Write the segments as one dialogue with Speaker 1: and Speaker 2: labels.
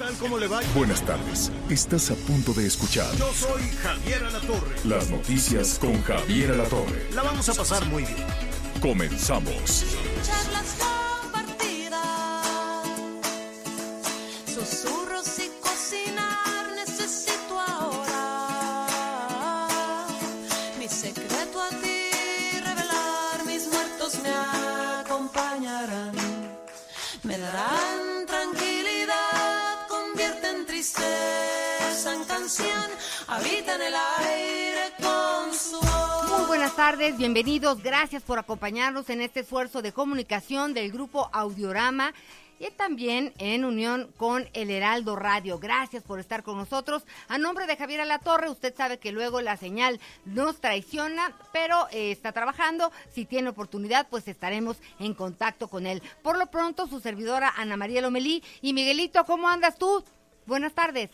Speaker 1: Tal? ¿Cómo le va?
Speaker 2: Buenas tardes. Estás a punto de escuchar
Speaker 1: Yo soy Javier Alatorre.
Speaker 2: las noticias con Javier Alatorre.
Speaker 1: La vamos a pasar muy bien.
Speaker 2: Comenzamos.
Speaker 3: charlas compartidas, susurros y cocinar necesito ahora. Mi secreto a ti revelar, mis muertos me acompañarán, me darán canción, habitan el aire con su voz.
Speaker 4: Muy buenas tardes, bienvenidos, gracias por acompañarnos en este esfuerzo de comunicación del grupo Audiorama y también en unión con el Heraldo Radio. Gracias por estar con nosotros. A nombre de Javier Alatorre, usted sabe que luego la señal nos traiciona, pero eh, está trabajando. Si tiene oportunidad, pues estaremos en contacto con él. Por lo pronto, su servidora Ana María Lomelí y Miguelito, ¿cómo andas tú? Buenas tardes.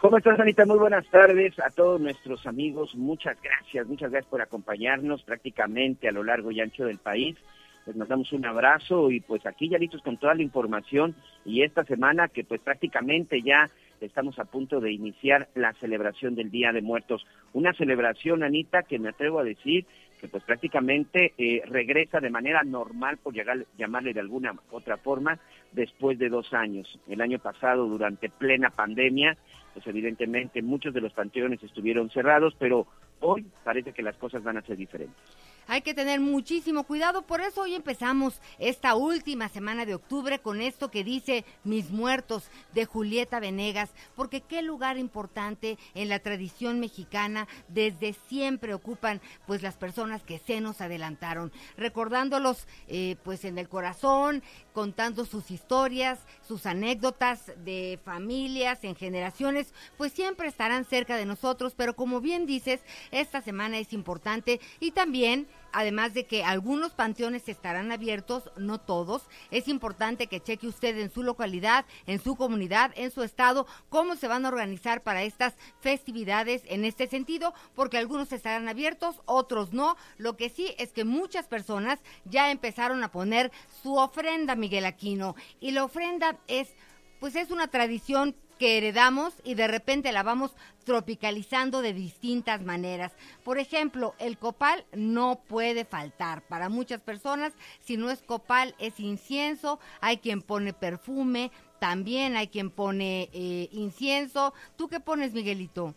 Speaker 5: ¿Cómo estás, Anita? Muy buenas tardes a todos nuestros amigos. Muchas gracias, muchas gracias por acompañarnos prácticamente a lo largo y ancho del país. Les mandamos un abrazo y pues aquí ya listos con toda la información y esta semana que pues prácticamente ya estamos a punto de iniciar la celebración del Día de Muertos. Una celebración, Anita, que me atrevo a decir que pues prácticamente eh, regresa de manera normal, por llamarle de alguna otra forma, después de dos años. El año pasado, durante plena pandemia, pues evidentemente muchos de los panteones estuvieron cerrados, pero hoy parece que las cosas van a ser diferentes.
Speaker 4: Hay que tener muchísimo cuidado, por eso hoy empezamos esta última semana de octubre con esto que dice Mis Muertos de Julieta Venegas, porque qué lugar importante en la tradición mexicana. Desde siempre ocupan pues las personas que se nos adelantaron, recordándolos eh, pues en el corazón, contando sus historias, sus anécdotas de familias, en generaciones, pues siempre estarán cerca de nosotros, pero como bien dices, esta semana es importante. Y también además de que algunos panteones estarán abiertos, no todos, es importante que cheque usted en su localidad, en su comunidad, en su estado, cómo se van a organizar para estas festividades en este sentido, porque algunos estarán abiertos, otros no. Lo que sí es que muchas personas ya empezaron a poner su ofrenda, Miguel Aquino, y la ofrenda es, pues es una tradición que heredamos y de repente la vamos tropicalizando de distintas maneras. Por ejemplo, el copal no puede faltar. Para muchas personas, si no es copal, es incienso. Hay quien pone perfume, también hay quien pone eh, incienso. ¿Tú qué pones, Miguelito?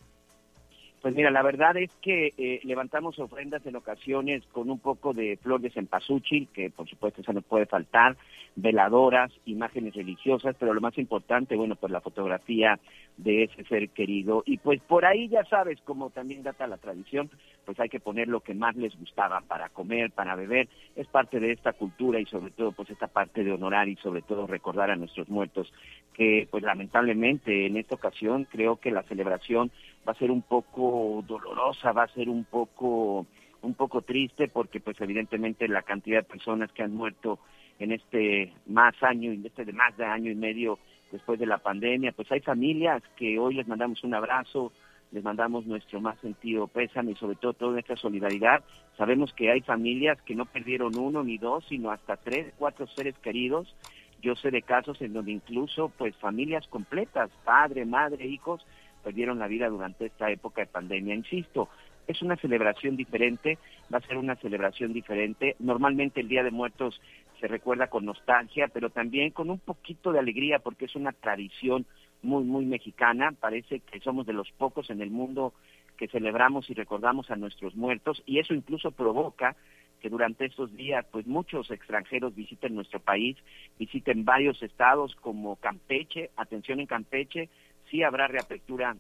Speaker 5: Pues mira, la verdad es que eh, levantamos ofrendas en ocasiones con un poco de flor de cempasúchil, que por supuesto eso no puede faltar, veladoras, imágenes religiosas, pero lo más importante, bueno, pues la fotografía de ese ser querido. Y pues por ahí ya sabes, como también data la tradición, pues hay que poner lo que más les gustaba para comer, para beber. Es parte de esta cultura y sobre todo pues esta parte de honorar y sobre todo recordar a nuestros muertos, que pues lamentablemente en esta ocasión creo que la celebración va a ser un poco dolorosa, va a ser un poco un poco triste porque pues evidentemente la cantidad de personas que han muerto en este más año y este de más de año y medio después de la pandemia, pues hay familias que hoy les mandamos un abrazo, les mandamos nuestro más sentido pésame y sobre todo toda nuestra solidaridad. Sabemos que hay familias que no perdieron uno ni dos, sino hasta tres, cuatro seres queridos. Yo sé de casos en donde incluso pues familias completas, padre, madre, hijos, perdieron la vida durante esta época de pandemia. Insisto, es una celebración diferente, va a ser una celebración diferente. Normalmente el Día de Muertos se recuerda con nostalgia, pero también con un poquito de alegría porque es una tradición muy, muy mexicana. Parece que somos de los pocos en el mundo que celebramos y recordamos a nuestros muertos y eso incluso provoca que durante estos días pues muchos extranjeros visiten nuestro país, visiten varios estados como Campeche, atención en Campeche, sí habrá reapertura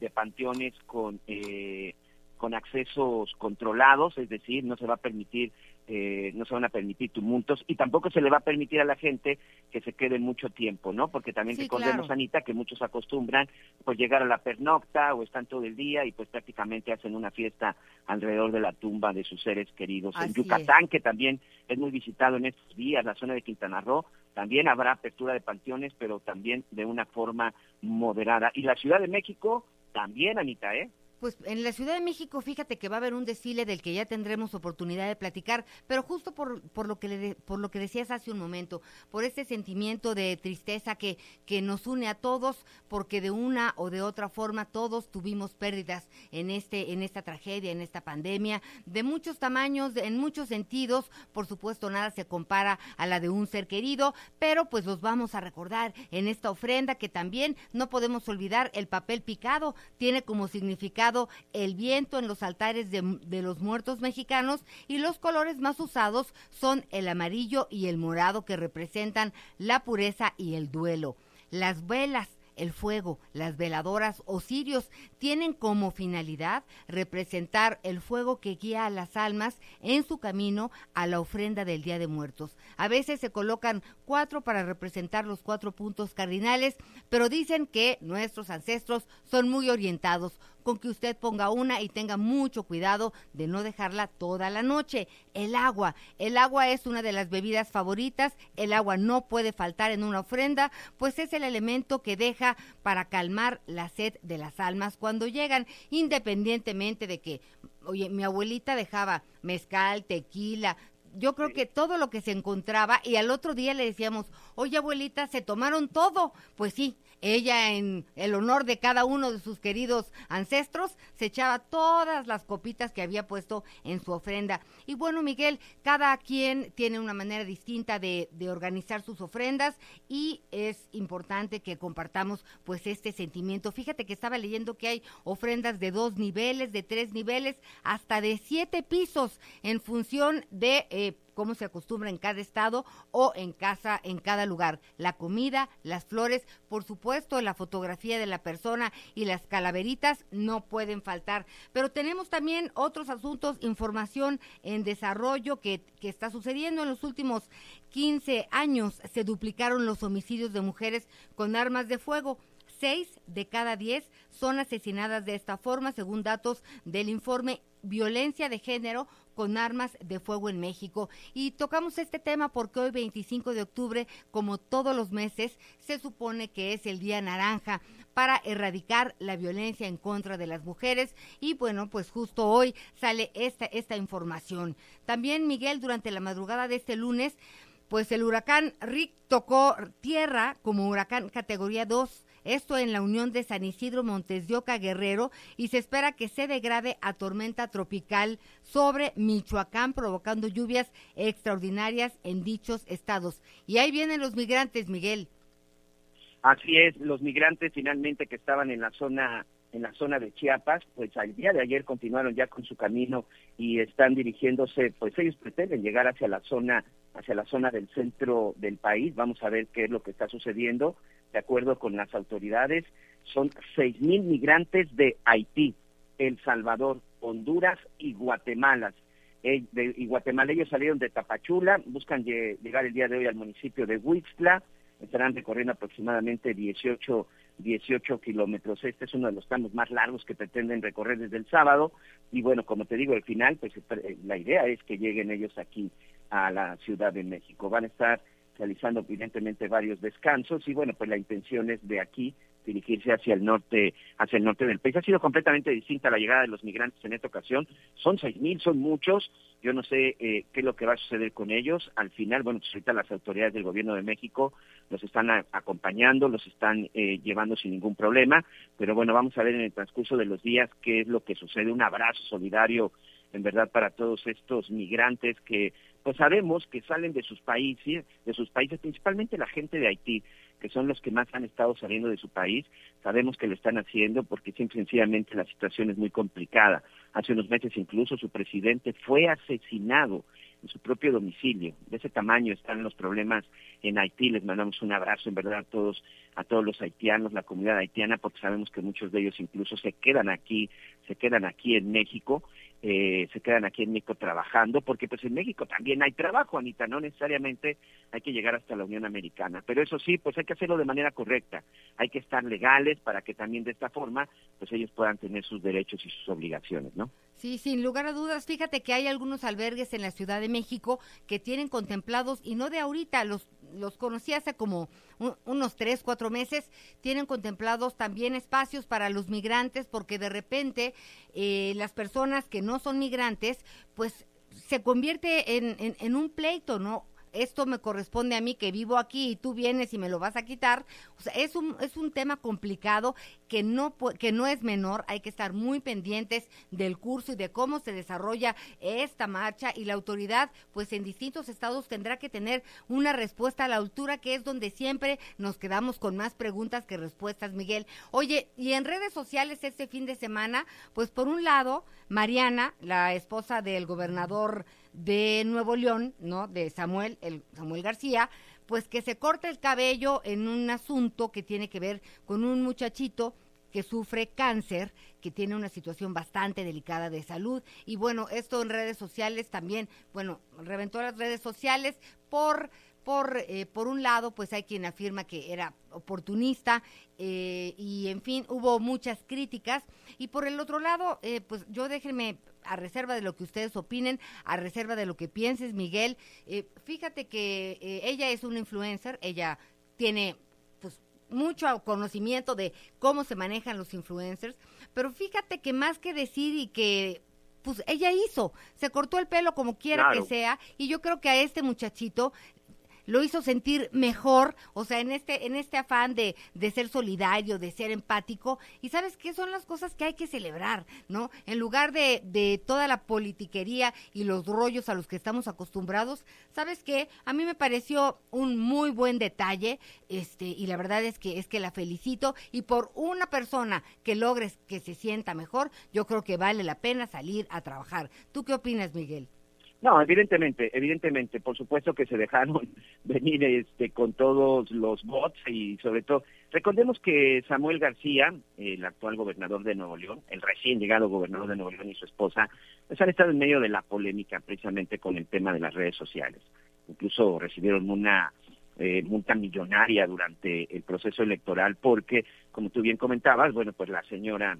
Speaker 5: de panteones con, eh, con accesos controlados, es decir, no se va a permitir eh, no se van a permitir tumultos y tampoco se le va a permitir a la gente que se quede mucho tiempo, ¿no? Porque también
Speaker 4: Sí,
Speaker 5: recordemos,
Speaker 4: claro.
Speaker 5: Anita, que muchos acostumbran pues llegar a la pernocta o están todo el día y pues prácticamente hacen una fiesta alrededor de la tumba de sus seres queridos.
Speaker 4: Así
Speaker 5: en
Speaker 4: es.
Speaker 5: Yucatán, que también es muy visitado en estos días, la zona de Quintana Roo, también habrá apertura de panteones, pero también de una forma moderada. Y la Ciudad de México también, Anita, ¿eh?
Speaker 4: Pues en la Ciudad de México, fíjate que va a haber un desfile del que ya tendremos oportunidad de platicar, pero justo por, por lo que le de- por lo que decías hace un momento, por ese sentimiento de tristeza que, que nos une a todos, porque de una o de otra forma todos tuvimos pérdidas en este en esta tragedia, en esta pandemia, de muchos tamaños, en muchos sentidos, por supuesto nada se compara a la de un ser querido, pero pues los vamos a recordar en esta ofrenda que también no podemos olvidar el papel picado, tiene como significado el viento en los altares de, de los muertos mexicanos y los colores más usados son el amarillo y el morado que representan la pureza y el duelo. Las velas el fuego, las veladoras o cirios tienen como finalidad representar el fuego que guía a las almas en su camino a la ofrenda del Día de Muertos. A veces se colocan cuatro para representar los cuatro puntos cardinales, pero dicen que nuestros ancestros son muy orientados que usted ponga una y tenga mucho cuidado de no dejarla toda la noche. El agua. El agua es una de las bebidas favoritas. El agua no puede faltar en una ofrenda, pues es el elemento que deja para calmar la sed de las almas cuando llegan, independientemente de que, oye, mi abuelita dejaba mezcal, tequila, yo creo que todo lo que se encontraba y al otro día le decíamos, oye abuelita, se tomaron todo. Pues sí, ella en el honor de cada uno de sus queridos ancestros se echaba todas las copitas que había puesto en su ofrenda. Y bueno, Miguel, cada quien tiene una manera distinta de, de organizar sus ofrendas y es importante que compartamos pues este sentimiento. Fíjate que estaba leyendo que hay ofrendas de dos niveles, de tres niveles, hasta de siete pisos en función de eh, cómo se acostumbra en cada estado o en casa, en cada lugar. La comida, las flores, por supuesto, la fotografía de la persona y las calaveritas no pueden faltar. Pero tenemos también otros asuntos, información en desarrollo que, que está sucediendo en los últimos 15 años. Se duplicaron los homicidios de mujeres con armas de fuego. Seis de cada diez son asesinadas de esta forma, según datos del informe Violencia de Género con armas de fuego en México. Y tocamos este tema porque hoy 25 de octubre, como todos los meses, se supone que es el día naranja para erradicar la violencia en contra de las mujeres y bueno, pues justo hoy sale esta esta información. También Miguel durante la madrugada de este lunes pues el huracán Rick tocó tierra como huracán categoría 2, esto en la unión de San Isidro Montes de Oca Guerrero y se espera que se degrade a tormenta tropical sobre Michoacán provocando lluvias extraordinarias en dichos estados. Y ahí vienen los migrantes, Miguel.
Speaker 5: Así es, los migrantes finalmente que estaban en la zona en la zona de Chiapas, pues al día de ayer continuaron ya con su camino y están dirigiéndose, pues ellos pretenden llegar hacia la zona hacia la zona del centro del país. Vamos a ver qué es lo que está sucediendo. De acuerdo con las autoridades, son seis mil migrantes de Haití, El Salvador, Honduras y Guatemala. Eh, y Guatemala ellos salieron de Tapachula, buscan lle- llegar el día de hoy al municipio de Huixtla, estarán recorriendo aproximadamente 18, 18 kilómetros. Este es uno de los tramos más largos que pretenden recorrer desde el sábado. Y bueno, como te digo, al final, pues eh, la idea es que lleguen ellos aquí a la Ciudad de México. Van a estar realizando evidentemente varios descansos y bueno, pues la intención es de aquí dirigirse hacia el norte, hacia el norte del país. Ha sido completamente distinta la llegada de los migrantes en esta ocasión. Son seis mil, son muchos. Yo no sé eh, qué es lo que va a suceder con ellos. Al final, bueno, pues ahorita las autoridades del gobierno de México los están acompañando, los están eh, llevando sin ningún problema. Pero bueno, vamos a ver en el transcurso de los días qué es lo que sucede. Un abrazo solidario, en verdad, para todos estos migrantes que, pues sabemos que salen de sus países, de sus países, principalmente la gente de Haití que son los que más han estado saliendo de su país, sabemos que lo están haciendo porque simple sencillamente la situación es muy complicada. Hace unos meses incluso su presidente fue asesinado en su propio domicilio. De ese tamaño están los problemas en Haití. Les mandamos un abrazo, en verdad, a todos, a todos los haitianos, la comunidad haitiana, porque sabemos que muchos de ellos incluso se quedan aquí, se quedan aquí en México eh, se quedan aquí en México trabajando, porque pues en México también hay trabajo, Anita, no necesariamente hay que llegar hasta la Unión Americana, pero eso sí, pues hay que hacerlo de manera correcta, hay que estar legales para que también de esta forma, pues ellos puedan tener sus derechos y sus obligaciones, ¿no?
Speaker 4: Sí, sin lugar a dudas, fíjate que hay algunos albergues en la Ciudad de México que tienen contemplados, y no de ahorita, los los conocí hace como unos tres, cuatro meses, tienen contemplados también espacios para los migrantes, porque de repente eh, las personas que no son migrantes, pues se convierte en, en, en un pleito, ¿no? Esto me corresponde a mí que vivo aquí y tú vienes y me lo vas a quitar. O sea, es un, es un tema complicado que no, que no es menor. Hay que estar muy pendientes del curso y de cómo se desarrolla esta marcha y la autoridad, pues en distintos estados tendrá que tener una respuesta a la altura, que es donde siempre nos quedamos con más preguntas que respuestas, Miguel. Oye, y en redes sociales este fin de semana, pues por un lado, Mariana, la esposa del gobernador de Nuevo León, ¿no? De Samuel, el Samuel García, pues que se corta el cabello en un asunto que tiene que ver con un muchachito que sufre cáncer, que tiene una situación bastante delicada de salud. Y bueno, esto en redes sociales también, bueno, reventó las redes sociales por por, eh, por un lado, pues hay quien afirma que era oportunista eh, y, en fin, hubo muchas críticas. Y por el otro lado, eh, pues yo déjenme a reserva de lo que ustedes opinen, a reserva de lo que pienses, Miguel. fíjate que ella es una influencer, ella tiene pues mucho conocimiento de cómo se manejan los influencers, pero fíjate que más que decir y que pues ella hizo, se cortó el pelo como quiera que sea, y yo creo que a este muchachito lo hizo sentir mejor, o sea, en este, en este afán de, de ser solidario, de ser empático, y sabes qué son las cosas que hay que celebrar, ¿no? En lugar de, de toda la politiquería y los rollos a los que estamos acostumbrados, ¿sabes qué? A mí me pareció un muy buen detalle, este, y la verdad es que es que la felicito, y por una persona que logres que se sienta mejor, yo creo que vale la pena salir a trabajar. ¿Tú qué opinas, Miguel?
Speaker 5: No, evidentemente, evidentemente, por supuesto que se dejaron venir este con todos los bots y sobre todo, recordemos que Samuel García, el actual gobernador de Nuevo León, el recién llegado gobernador de Nuevo León y su esposa, pues han estado en medio de la polémica precisamente con el tema de las redes sociales. Incluso recibieron una eh, multa millonaria durante el proceso electoral porque, como tú bien comentabas, bueno, pues la señora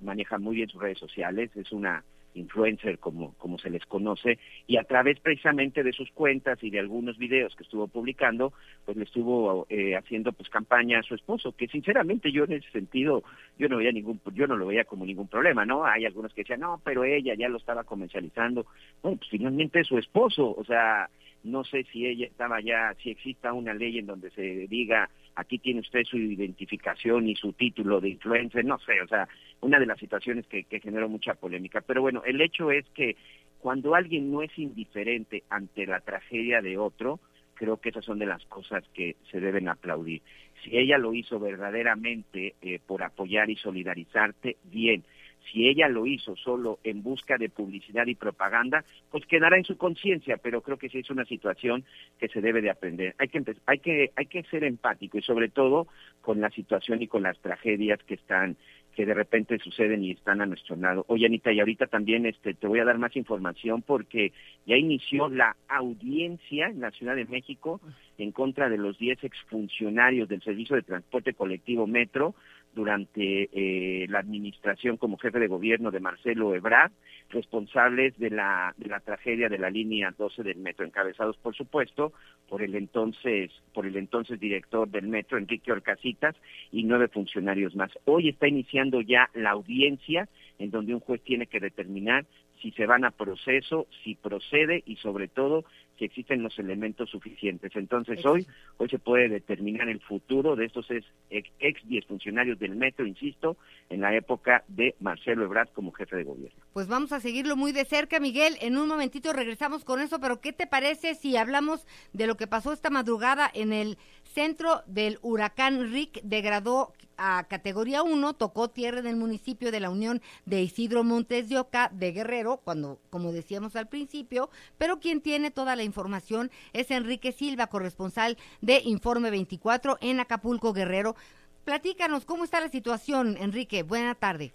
Speaker 5: maneja muy bien sus redes sociales, es una influencer como, como se les conoce, y a través precisamente de sus cuentas y de algunos videos que estuvo publicando, pues le estuvo eh, haciendo pues campaña a su esposo, que sinceramente yo en ese sentido, yo no veía ningún, yo no lo veía como ningún problema, ¿no? Hay algunos que decían, no, pero ella ya lo estaba comercializando. Bueno, pues finalmente es su esposo, o sea, no sé si ella estaba ya, si exista una ley en donde se diga aquí tiene usted su identificación y su título de influencer, no sé, o sea, una de las situaciones que, que generó mucha polémica. Pero bueno, el hecho es que cuando alguien no es indiferente ante la tragedia de otro, creo que esas son de las cosas que se deben aplaudir. Si ella lo hizo verdaderamente eh, por apoyar y solidarizarte, bien si ella lo hizo solo en busca de publicidad y propaganda, pues quedará en su conciencia, pero creo que sí es una situación que se debe de aprender. Hay que, hay que, hay que ser empático y sobre todo con la situación y con las tragedias que están que de repente suceden y están a nuestro lado. Oye, Anita, y ahorita también este, te voy a dar más información porque ya inició la audiencia en la Ciudad de México en contra de los 10 exfuncionarios del Servicio de Transporte Colectivo Metro durante eh, la administración como jefe de gobierno de Marcelo Ebrard, responsables de la, de la tragedia de la línea 12 del metro, encabezados por supuesto por el entonces, por el entonces director del metro, Enrique Orcasitas, y nueve funcionarios más. Hoy está iniciando ya la audiencia en donde un juez tiene que determinar si se van a proceso, si procede y sobre todo si existen los elementos suficientes. Entonces hoy, hoy se puede determinar el futuro de estos ex, diez funcionarios del metro, insisto, en la época de Marcelo Ebrard como jefe de gobierno.
Speaker 4: Pues vamos a seguirlo muy de cerca, Miguel. En un momentito regresamos con eso, pero ¿qué te parece si hablamos de lo que pasó esta madrugada en el centro del huracán Rick degradó a categoría 1, tocó tierra en el municipio de la Unión de Isidro Montes de Oca de Guerrero, cuando, como decíamos al principio, pero quien tiene toda la información es Enrique Silva, corresponsal de Informe 24 en Acapulco, Guerrero. Platícanos, ¿cómo está la situación, Enrique? Buena tarde.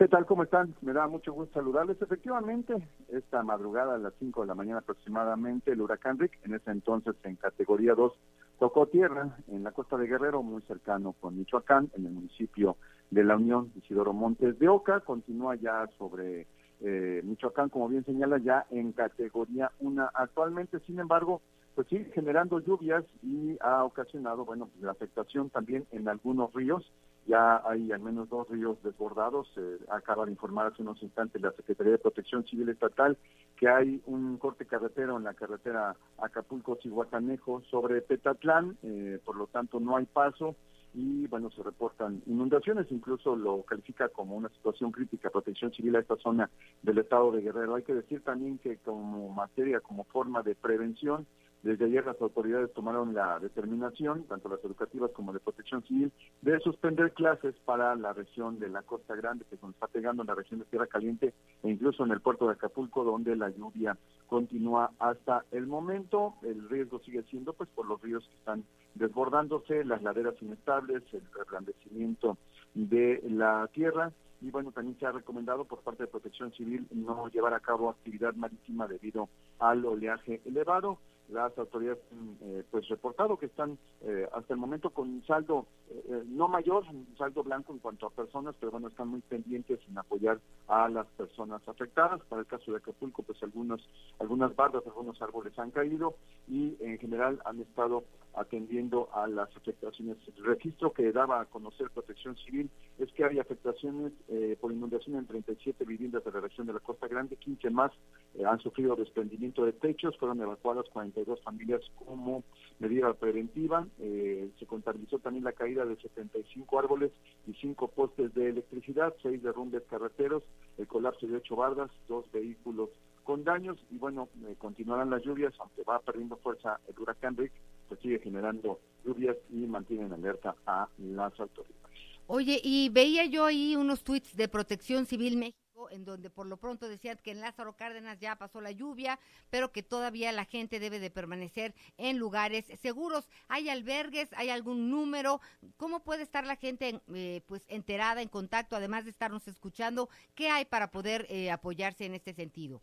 Speaker 6: ¿Qué tal? ¿Cómo están? Me da mucho gusto saludarles. Efectivamente, esta madrugada a las 5 de la mañana aproximadamente, el huracán Rick, en ese entonces en categoría 2, tocó tierra en la costa de Guerrero, muy cercano con Michoacán, en el municipio de la Unión, Isidoro Montes de Oca. Continúa ya sobre eh, Michoacán, como bien señala, ya en categoría 1 actualmente. Sin embargo, pues sigue generando lluvias y ha ocasionado, bueno, la afectación también en algunos ríos ya hay al menos dos ríos desbordados. acaba de informar hace unos instantes la Secretaría de Protección Civil Estatal que hay un corte carretero en la carretera Acapulco-Cihuatanejo sobre Petatlán, eh, por lo tanto no hay paso y bueno, se reportan inundaciones, incluso lo califica como una situación crítica protección civil a esta zona del estado de Guerrero. Hay que decir también que como materia, como forma de prevención, desde ayer las autoridades tomaron la determinación, tanto las educativas como de protección civil, de suspender clases para la región de la Costa Grande, que nos está pegando en la región de Tierra Caliente e incluso en el puerto de Acapulco, donde la lluvia continúa hasta el momento. El riesgo sigue siendo pues por los ríos que están desbordándose, las laderas inestables, el reblandecimiento de la tierra y bueno, también se ha recomendado por parte de Protección Civil no llevar a cabo actividad marítima debido al oleaje elevado las autoridades eh, pues reportado que están eh, hasta el momento con un saldo eh, no mayor, un saldo blanco en cuanto a personas, pero bueno, están muy pendientes en apoyar a las personas afectadas. Para el caso de Acapulco, pues algunos, algunas bardas, algunos árboles han caído y en general han estado atendiendo a las afectaciones. El registro que daba a conocer Protección Civil es que hay afectaciones por inundación en 37 viviendas de la región de la Costa Grande, 15 más han sufrido desprendimiento de techos, fueron evacuadas 40 dos familias como medida preventiva. Eh, se contabilizó también la caída de 75 árboles y cinco postes de electricidad, seis derrumbes carreteros, el colapso de ocho bardas, dos vehículos con daños y bueno, eh, continuarán las lluvias, aunque va perdiendo fuerza el huracán Rick, pues sigue generando lluvias y mantienen alerta a las autoridades.
Speaker 4: Oye, y veía yo ahí unos tweets de Protección Civil México en donde por lo pronto decían que en Lázaro Cárdenas ya pasó la lluvia, pero que todavía la gente debe de permanecer en lugares seguros. ¿Hay albergues? ¿Hay algún número? ¿Cómo puede estar la gente eh, pues enterada, en contacto, además de estarnos escuchando? ¿Qué hay para poder eh, apoyarse en este sentido?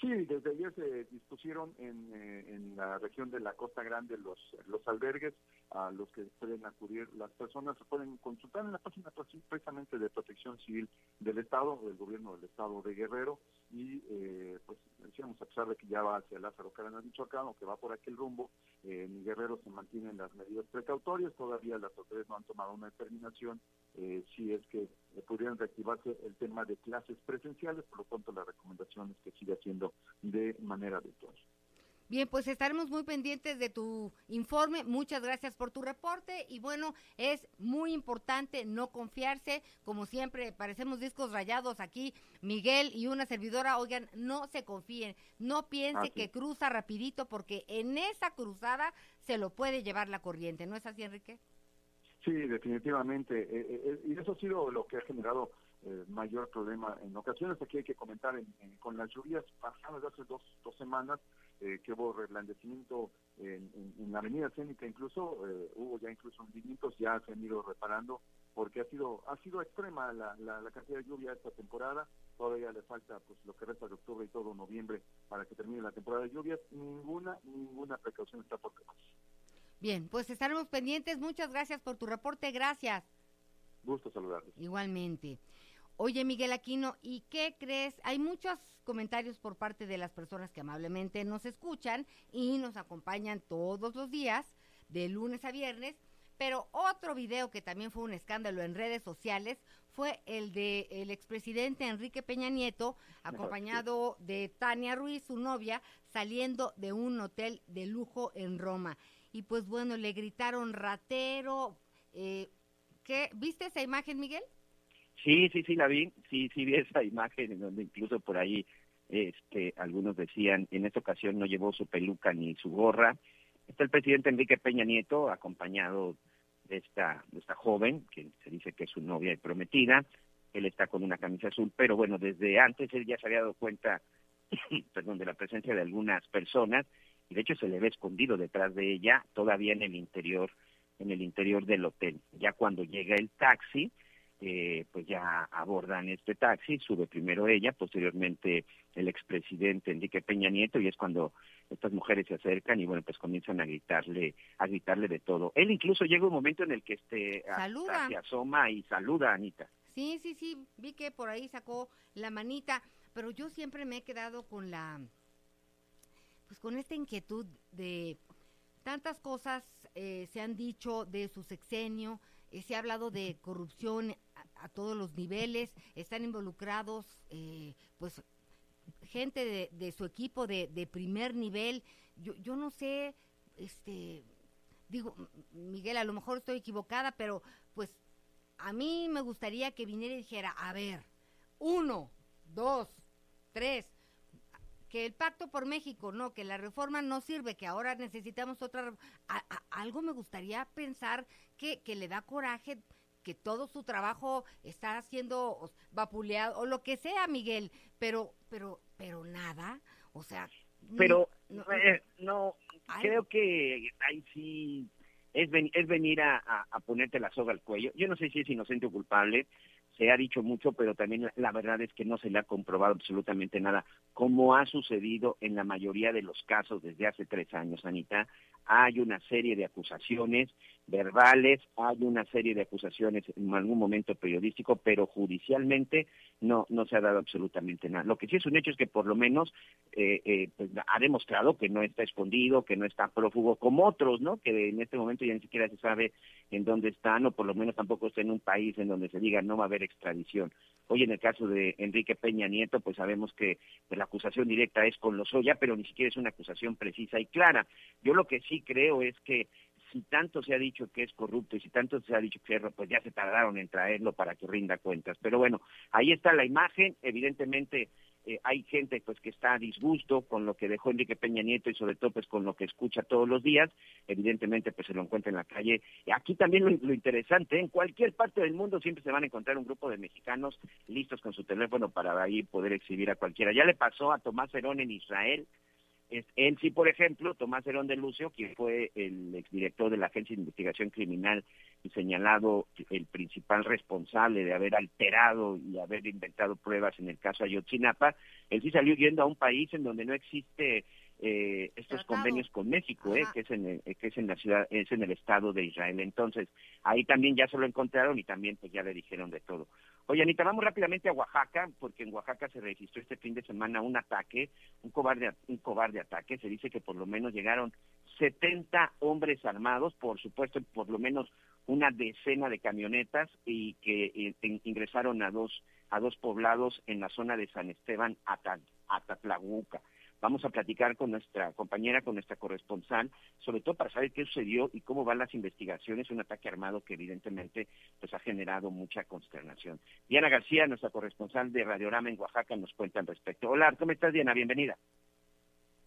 Speaker 6: Sí, desde ayer se dispusieron en, eh, en, la región de la Costa Grande los, los albergues a los que pueden acudir las personas, se pueden consultar en la página precisamente de Protección Civil del Estado, del Gobierno del Estado de Guerrero, y eh, pues decíamos, a pesar de que ya va hacia Lázaro Cárdenas Michoacán o que va por aquel rumbo, eh, en Guerrero se mantienen las medidas precautorias, todavía las autoridades no han tomado una determinación eh, si es que pudieran reactivarse el tema de clases presenciales, por lo tanto la recomendación es que siga siendo de manera virtual.
Speaker 4: Bien, pues estaremos muy pendientes de tu informe. Muchas gracias por tu reporte. Y bueno, es muy importante no confiarse. Como siempre, parecemos discos rayados aquí, Miguel y una servidora. Oigan, no se confíen. No piense que cruza rapidito porque en esa cruzada se lo puede llevar la corriente. ¿No es así, Enrique?
Speaker 6: Sí, definitivamente. Eh, eh, eh, y eso ha sido lo que ha generado mayor problema en ocasiones. Aquí hay que comentar con las lluvias pasadas de hace dos, dos semanas que hubo reblandecimiento en, la avenida escénica, incluso hubo ya incluso hundimientos, ya se han ido reparando porque ha sido ha sido extrema la, la, cantidad de lluvia esta temporada. Todavía le falta pues lo que resta de octubre y todo noviembre para que termine la temporada de lluvias. Ninguna ninguna precaución está por.
Speaker 4: Bien, pues estaremos pendientes. Muchas gracias por tu reporte. Gracias.
Speaker 6: Gusto saludarles.
Speaker 4: Igualmente. Oye, Miguel Aquino, ¿y qué crees? Hay muchos comentarios por parte de las personas que amablemente nos escuchan y nos acompañan todos los días, de lunes a viernes. Pero otro video que también fue un escándalo en redes sociales fue el de el expresidente Enrique Peña Nieto, acompañado de Tania Ruiz, su novia, saliendo de un hotel de lujo en Roma y pues bueno, le gritaron ratero. Eh, ¿qué? ¿Viste esa imagen, Miguel?
Speaker 5: Sí, sí, sí, la vi, sí, sí vi esa imagen en donde incluso por ahí este, algunos decían, en esta ocasión no llevó su peluca ni su gorra, Está el presidente Enrique Peña Nieto, acompañado de esta, esta joven, que se dice que es su novia y prometida. Él está con una camisa azul, pero bueno, desde antes él ya se había dado cuenta, perdón, de la presencia de algunas personas y de hecho se le ve escondido detrás de ella, todavía en el interior, en el interior del hotel. Ya cuando llega el taxi, eh, pues ya abordan este taxi, sube primero ella, posteriormente el expresidente Enrique Peña Nieto, y es cuando estas mujeres se acercan y bueno, pues comienzan a gritarle, a gritarle de todo. Él incluso llega un momento en el que este se asoma y saluda a Anita.
Speaker 4: Sí, sí, sí, vi que por ahí sacó la manita, pero yo siempre me he quedado con la, pues con esta inquietud de tantas cosas eh, se han dicho de su sexenio, eh, se ha hablado de corrupción a, a todos los niveles, están involucrados, eh, pues gente de, de su equipo de, de primer nivel. Yo, yo no sé, este, digo, Miguel, a lo mejor estoy equivocada, pero pues a mí me gustaría que viniera y dijera, a ver, uno, dos, tres, que el pacto por México, no, que la reforma no sirve, que ahora necesitamos otra... a- a- algo me gustaría pensar que, que le da coraje, que todo su trabajo está siendo vapuleado, o lo que sea, Miguel, pero, pero, pero nada, o sea...
Speaker 5: Pero
Speaker 4: no-
Speaker 5: eh, no, creo que ahí sí es, ven- es venir a, a- a ponerte la soga al cuello. Yo no sé si es inocente o culpable, se ha dicho mucho, pero también la, verdad es que no se le ha comprobado absolutamente nada, como ha sucedido en la mayoría de los casos desde hace tres años, Anita. Hay una serie de acusaciones verbales, hay una serie de acusaciones en algún momento periodístico, pero judicialmente no, no se ha dado absolutamente nada. Lo que sí es un hecho es que por lo menos eh, eh, pues, ha demostrado que no está escondido, que no está prófugo como otros, ¿no? Que en este momento ya ni siquiera se sabe en dónde están o por lo menos tampoco está en un país en donde se diga no va a haber extradición. Hoy en el caso de Enrique Peña Nieto, pues sabemos que la acusación directa es con Lozoya, pero ni siquiera es una acusación precisa y clara. Yo lo que sí creo es que si tanto se ha dicho que es corrupto y si tanto se ha dicho que es, pues ya se tardaron en traerlo para que rinda cuentas. Pero bueno, ahí está la imagen, evidentemente eh, hay gente pues que está a disgusto con lo que dejó Enrique Peña Nieto y sobre todo pues con lo que escucha todos los días, evidentemente pues se lo encuentra en la calle. Aquí también lo, lo interesante, en cualquier parte del mundo siempre se van a encontrar un grupo de mexicanos listos con su teléfono para ahí poder exhibir a cualquiera. Ya le pasó a Tomás Herón en Israel, es, él sí, por ejemplo, Tomás Herón de Lucio, quien fue el exdirector de la Agencia de Investigación Criminal y señalado el principal responsable de haber alterado y haber inventado pruebas en el caso Ayotzinapa, él sí salió yendo a un país en donde no existe eh, estos
Speaker 4: Tratado.
Speaker 5: convenios con México, eh, que es en el, que es en la ciudad, es en el estado de Israel. Entonces, ahí también ya se lo encontraron y también pues ya le dijeron de todo. Oye, Anita, vamos rápidamente a Oaxaca, porque en Oaxaca se registró este fin de semana un ataque, un cobarde, un cobarde ataque. Se dice que por lo menos llegaron 70 hombres armados, por supuesto, por lo menos una decena de camionetas y que eh, in- ingresaron a dos a dos poblados en la zona de San Esteban, Ata- Atatlahuca. Vamos a platicar con nuestra compañera, con nuestra corresponsal, sobre todo para saber qué sucedió y cómo van las investigaciones, un ataque armado que evidentemente pues ha generado mucha consternación. Diana García, nuestra corresponsal de Radiorama en Oaxaca, nos cuenta al respecto. Hola, ¿cómo estás, Diana? Bienvenida.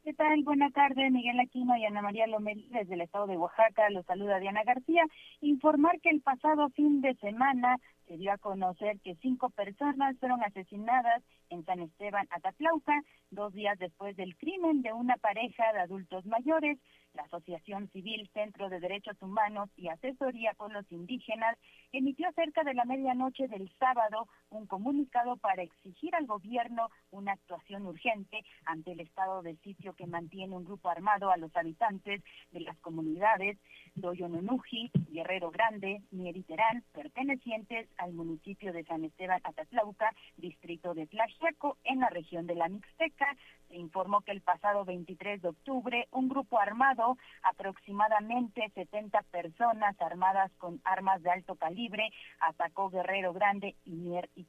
Speaker 7: ¿Qué tal? Buenas tardes, Miguel Aquino y Ana María Lomelí desde el estado de Oaxaca. Los saluda Diana García. Informar que el pasado fin de semana se dio a conocer que cinco personas fueron asesinadas en San Esteban, Atatlauca, dos días después del crimen de una pareja de adultos mayores. La Asociación Civil Centro de Derechos Humanos y Asesoría con los Indígenas emitió cerca de la medianoche del sábado un comunicado para exigir al gobierno una actuación urgente ante el estado de sitio que mantiene un grupo armado a los habitantes de las comunidades Doyononuji, Guerrero Grande, Mieriterán, pertenecientes al municipio de San Esteban Atatlauca, distrito de Tlaxiaco, en la región de la Mixteca. Se informó que el pasado 23 de octubre un grupo armado, aproximadamente 70 personas armadas con armas de alto calibre, atacó Guerrero Grande y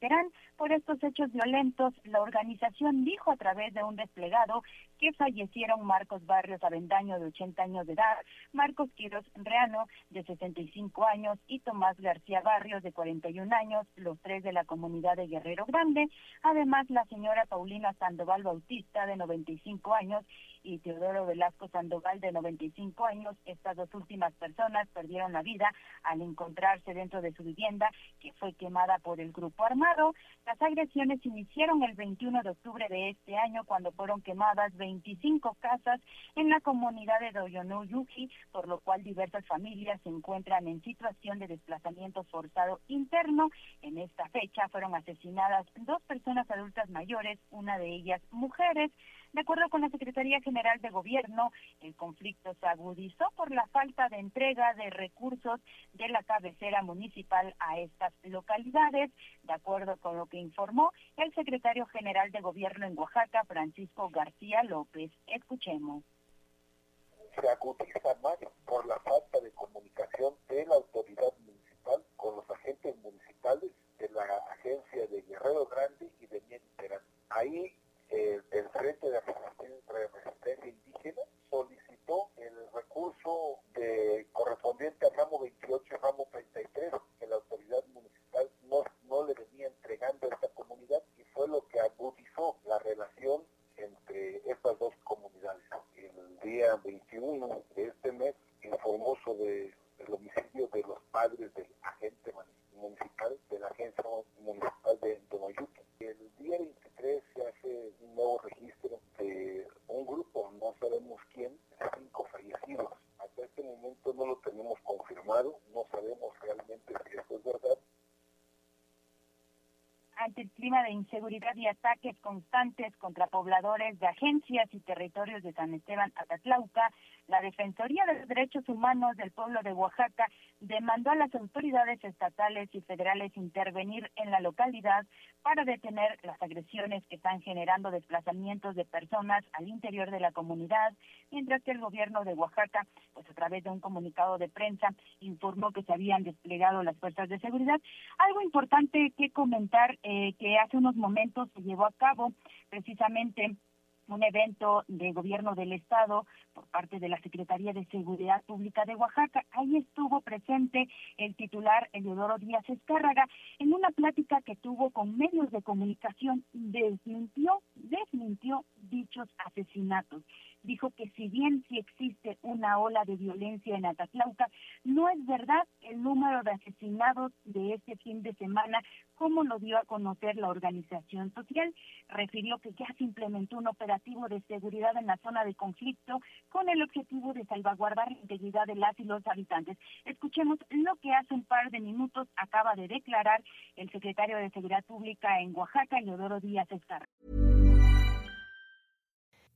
Speaker 7: Por estos hechos violentos, la organización dijo a través de un desplegado que fallecieron Marcos Barrios Avendaño, de 80 años de edad, Marcos Quiroz Reano, de 65 años, y Tomás García Barrios, de 41 años, los tres de la comunidad de Guerrero Grande. Además, la señora Paulina Sandoval Bautista, de 95 años, y Teodoro Velasco Sandoval, de 95 años. Estas dos últimas personas perdieron la vida al encontrarse dentro de su vivienda, que fue quemada por el grupo armado. Las agresiones iniciaron el 21 de octubre de este año, cuando fueron quemadas 25 casas en la comunidad de Doyonuyuji, por lo cual diversas familias se encuentran en situación de desplazamiento forzado interno. En esta fecha fueron asesinadas dos personas adultas mayores, una de ellas mujeres. De acuerdo con la Secretaría General de Gobierno, el conflicto se agudizó por la falta de entrega de recursos de la cabecera municipal a estas localidades. De acuerdo con lo que informó el secretario general de Gobierno en Oaxaca, Francisco García López. Escuchemos.
Speaker 8: Se agudiza más por la falta de comunicación de la autoridad municipal con los agentes municipales de la agencia de Guerrero Grande y de Mientera. Ahí el Frente de Resistencia Indígena solicitó el recurso de correspondiente al ramo 28 ramo 33 que la autoridad municipal no, no le venía entregando a esta comunidad y fue lo que agudizó la relación entre estas dos comunidades. El día 21 de este mes informó sobre el homicidio de los padres del agente municipal de la agencia municipal de Donoyuca. El día 23 se hace un nuevo registro de un grupo, no sabemos quién, cinco fallecidos. Hasta este momento no lo tenemos confirmado, no sabemos realmente si esto es verdad,
Speaker 7: ante el clima de inseguridad y ataques constantes contra pobladores de agencias y territorios de San Esteban Atatlauca, la Defensoría de los Derechos Humanos del pueblo de Oaxaca demandó a las autoridades estatales y federales intervenir en la localidad para detener las agresiones que están generando desplazamientos de personas al interior de la comunidad, mientras que el gobierno de Oaxaca, pues a través de un comunicado de prensa, informó que se habían desplegado las fuerzas de seguridad. Algo importante que comentar eh, que hace unos momentos se llevó a cabo precisamente un evento de gobierno del estado por parte de la Secretaría de Seguridad Pública de Oaxaca. Ahí estuvo presente el titular Eleodoro Díaz Escárraga en una plática que tuvo con medios de comunicación desmintió desmintió dichos asesinatos dijo que si bien sí existe una ola de violencia en Atatlauca, no es verdad el número de asesinados de este fin de semana, como lo dio a conocer la organización social. Refirió que ya se implementó un operativo de seguridad en la zona de conflicto con el objetivo de salvaguardar la integridad de las y los habitantes. Escuchemos lo que hace un par de minutos acaba de declarar el secretario de Seguridad Pública en Oaxaca, Leodoro Díaz Escarra.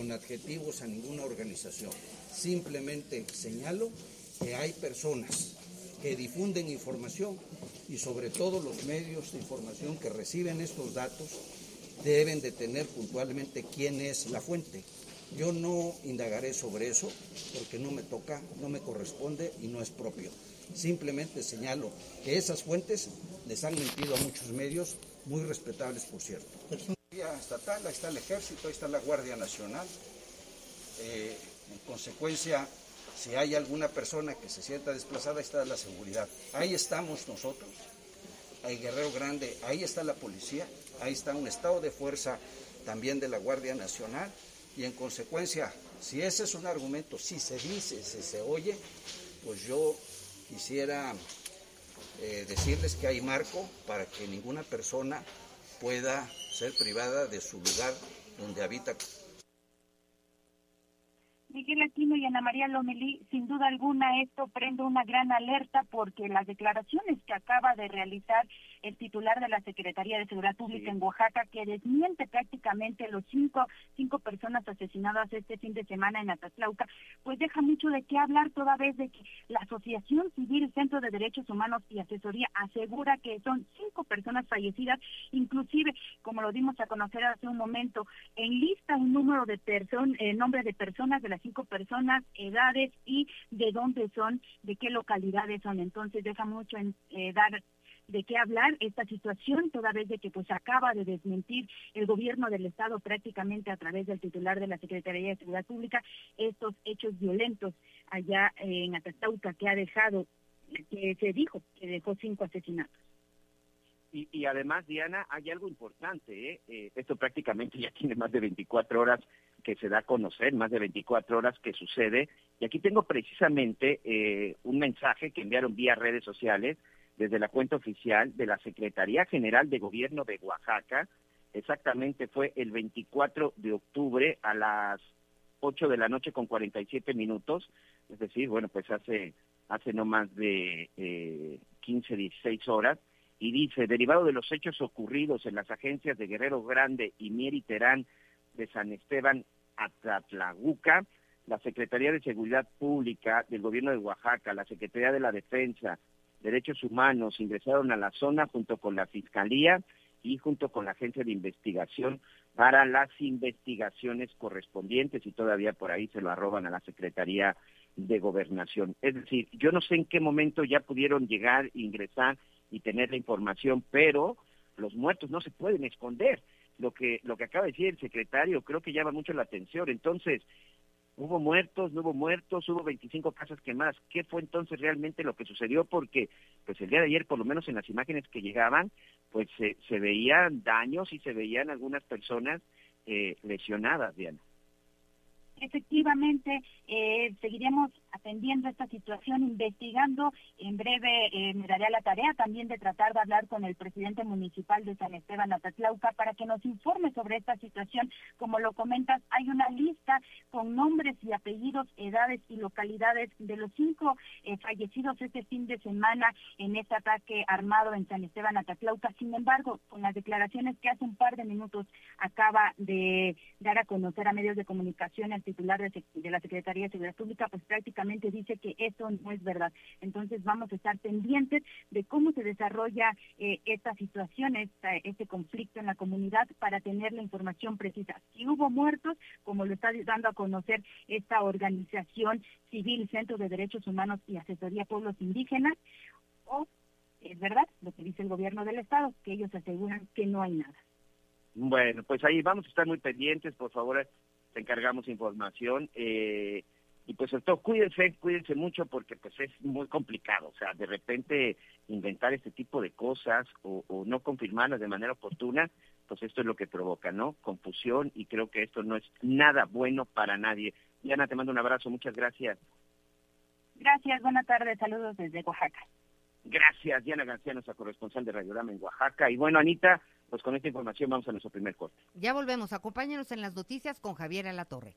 Speaker 9: Con adjetivos a ninguna organización. Simplemente señalo que hay personas que difunden información y sobre todo los medios de información que reciben estos datos deben de tener puntualmente quién es la fuente. Yo no indagaré sobre eso porque no me toca, no me corresponde y no es propio. Simplemente señalo que esas fuentes les han mentido a muchos medios, muy respetables por cierto. Estatal, ahí está el ejército, ahí está la Guardia Nacional. Eh, en consecuencia, si hay alguna persona que se sienta desplazada, ahí está la seguridad. Ahí estamos nosotros, hay Guerrero Grande, ahí está la policía, ahí está un estado de fuerza también de la Guardia Nacional y en consecuencia, si ese es un argumento, si se dice, si se oye, pues yo quisiera eh, decirles que hay marco para que ninguna persona pueda ser privada de su lugar donde habita.
Speaker 7: Miguel Aquino y Ana María Lomelí, sin duda alguna esto prende una gran alerta porque las declaraciones que acaba de realizar el titular de la Secretaría de Seguridad Pública en Oaxaca, que desmiente prácticamente los cinco, cinco personas asesinadas este fin de semana en Atatlauca, pues deja mucho de qué hablar toda vez de que la Asociación Civil Centro de Derechos Humanos y Asesoría asegura que son cinco personas fallecidas, inclusive, como lo dimos a conocer hace un momento, en lista un número de personas, eh, nombre de personas de la cinco personas, edades y de dónde son, de qué localidades son. Entonces deja mucho en eh, dar de qué hablar esta situación, toda vez de que pues acaba de desmentir el gobierno del estado prácticamente a través del titular de la Secretaría de Seguridad Pública estos hechos violentos allá en Atastauca que ha dejado, que se dijo que dejó cinco asesinatos.
Speaker 5: Y, y, además, Diana, hay algo importante, ¿eh? ¿eh? esto prácticamente ya tiene más de 24 horas que se da a conocer, más de 24 horas que sucede. Y aquí tengo precisamente eh, un mensaje que enviaron vía redes sociales desde la cuenta oficial de la Secretaría General de Gobierno de Oaxaca. Exactamente fue el 24 de octubre a las 8 de la noche con 47 minutos. Es decir, bueno, pues hace, hace no más de eh, 15, 16 horas. Y dice, derivado de los hechos ocurridos en las agencias de Guerrero Grande y Mieri Terán de San Esteban Atatlaguca, la Secretaría de Seguridad Pública del Gobierno de Oaxaca, la Secretaría de la Defensa, Derechos Humanos ingresaron a la zona junto con la Fiscalía y junto con la Agencia de Investigación para las investigaciones correspondientes y todavía por ahí se lo arroban a la Secretaría de Gobernación. Es decir, yo no sé en qué momento ya pudieron llegar, ingresar y tener la información, pero los muertos no se pueden esconder lo que lo que acaba de decir el secretario creo que llama mucho la atención. Entonces, hubo muertos, no hubo muertos, hubo 25 casas quemadas. ¿Qué fue entonces realmente lo que sucedió? Porque pues el día de ayer, por lo menos en las imágenes que llegaban, pues se, se veían daños y se veían algunas personas eh, lesionadas, Diana.
Speaker 7: Efectivamente, eh, seguiremos atendiendo esta situación, investigando. En breve eh, me daré la tarea también de tratar de hablar con el presidente municipal de San Esteban Atatlauca para que nos informe sobre esta situación. Como lo comentas, hay una lista con nombres y apellidos, edades y localidades de los cinco eh, fallecidos este fin de semana en este ataque armado en San Esteban Atatlauca. Sin embargo, con las declaraciones que hace un par de minutos acaba de dar a conocer a medios de comunicación el titular de la Secretaría de Seguridad Pública, pues prácticamente dice que eso no es verdad. Entonces vamos a estar pendientes de cómo se desarrolla eh, esta situación, este conflicto en la comunidad para tener la información precisa. Si hubo muertos, como lo está dando a conocer esta organización civil, Centro de Derechos Humanos y Asesoría Pueblos Indígenas, o es verdad lo que dice el gobierno del Estado, que ellos aseguran que no hay nada.
Speaker 5: Bueno, pues ahí vamos a estar muy pendientes, por favor, te encargamos información. Eh, y pues esto cuídense, cuídense mucho porque pues es muy complicado, o sea, de repente inventar este tipo de cosas o, o no confirmarlas de manera oportuna, pues esto es lo que provoca, ¿no? Confusión y creo que esto no es nada bueno para nadie. Diana, te mando un abrazo, muchas gracias.
Speaker 7: Gracias, buena tarde, saludos desde Oaxaca.
Speaker 5: Gracias, Diana García, nuestra corresponsal de Radiorama en Oaxaca. Y bueno, Anita, pues con esta información vamos a nuestro primer corte.
Speaker 4: Ya volvemos, acompáñenos en las noticias con Javier Alatorre.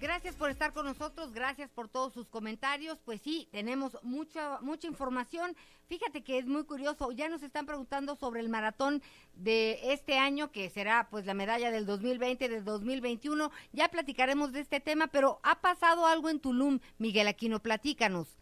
Speaker 4: Gracias por estar con nosotros, gracias por todos sus comentarios. Pues sí, tenemos mucha mucha información. Fíjate que es muy curioso, ya nos están preguntando sobre el maratón de este año que será pues la medalla del 2020 del 2021. Ya platicaremos de este tema, pero ha pasado algo en Tulum, Miguel Aquino, platícanos.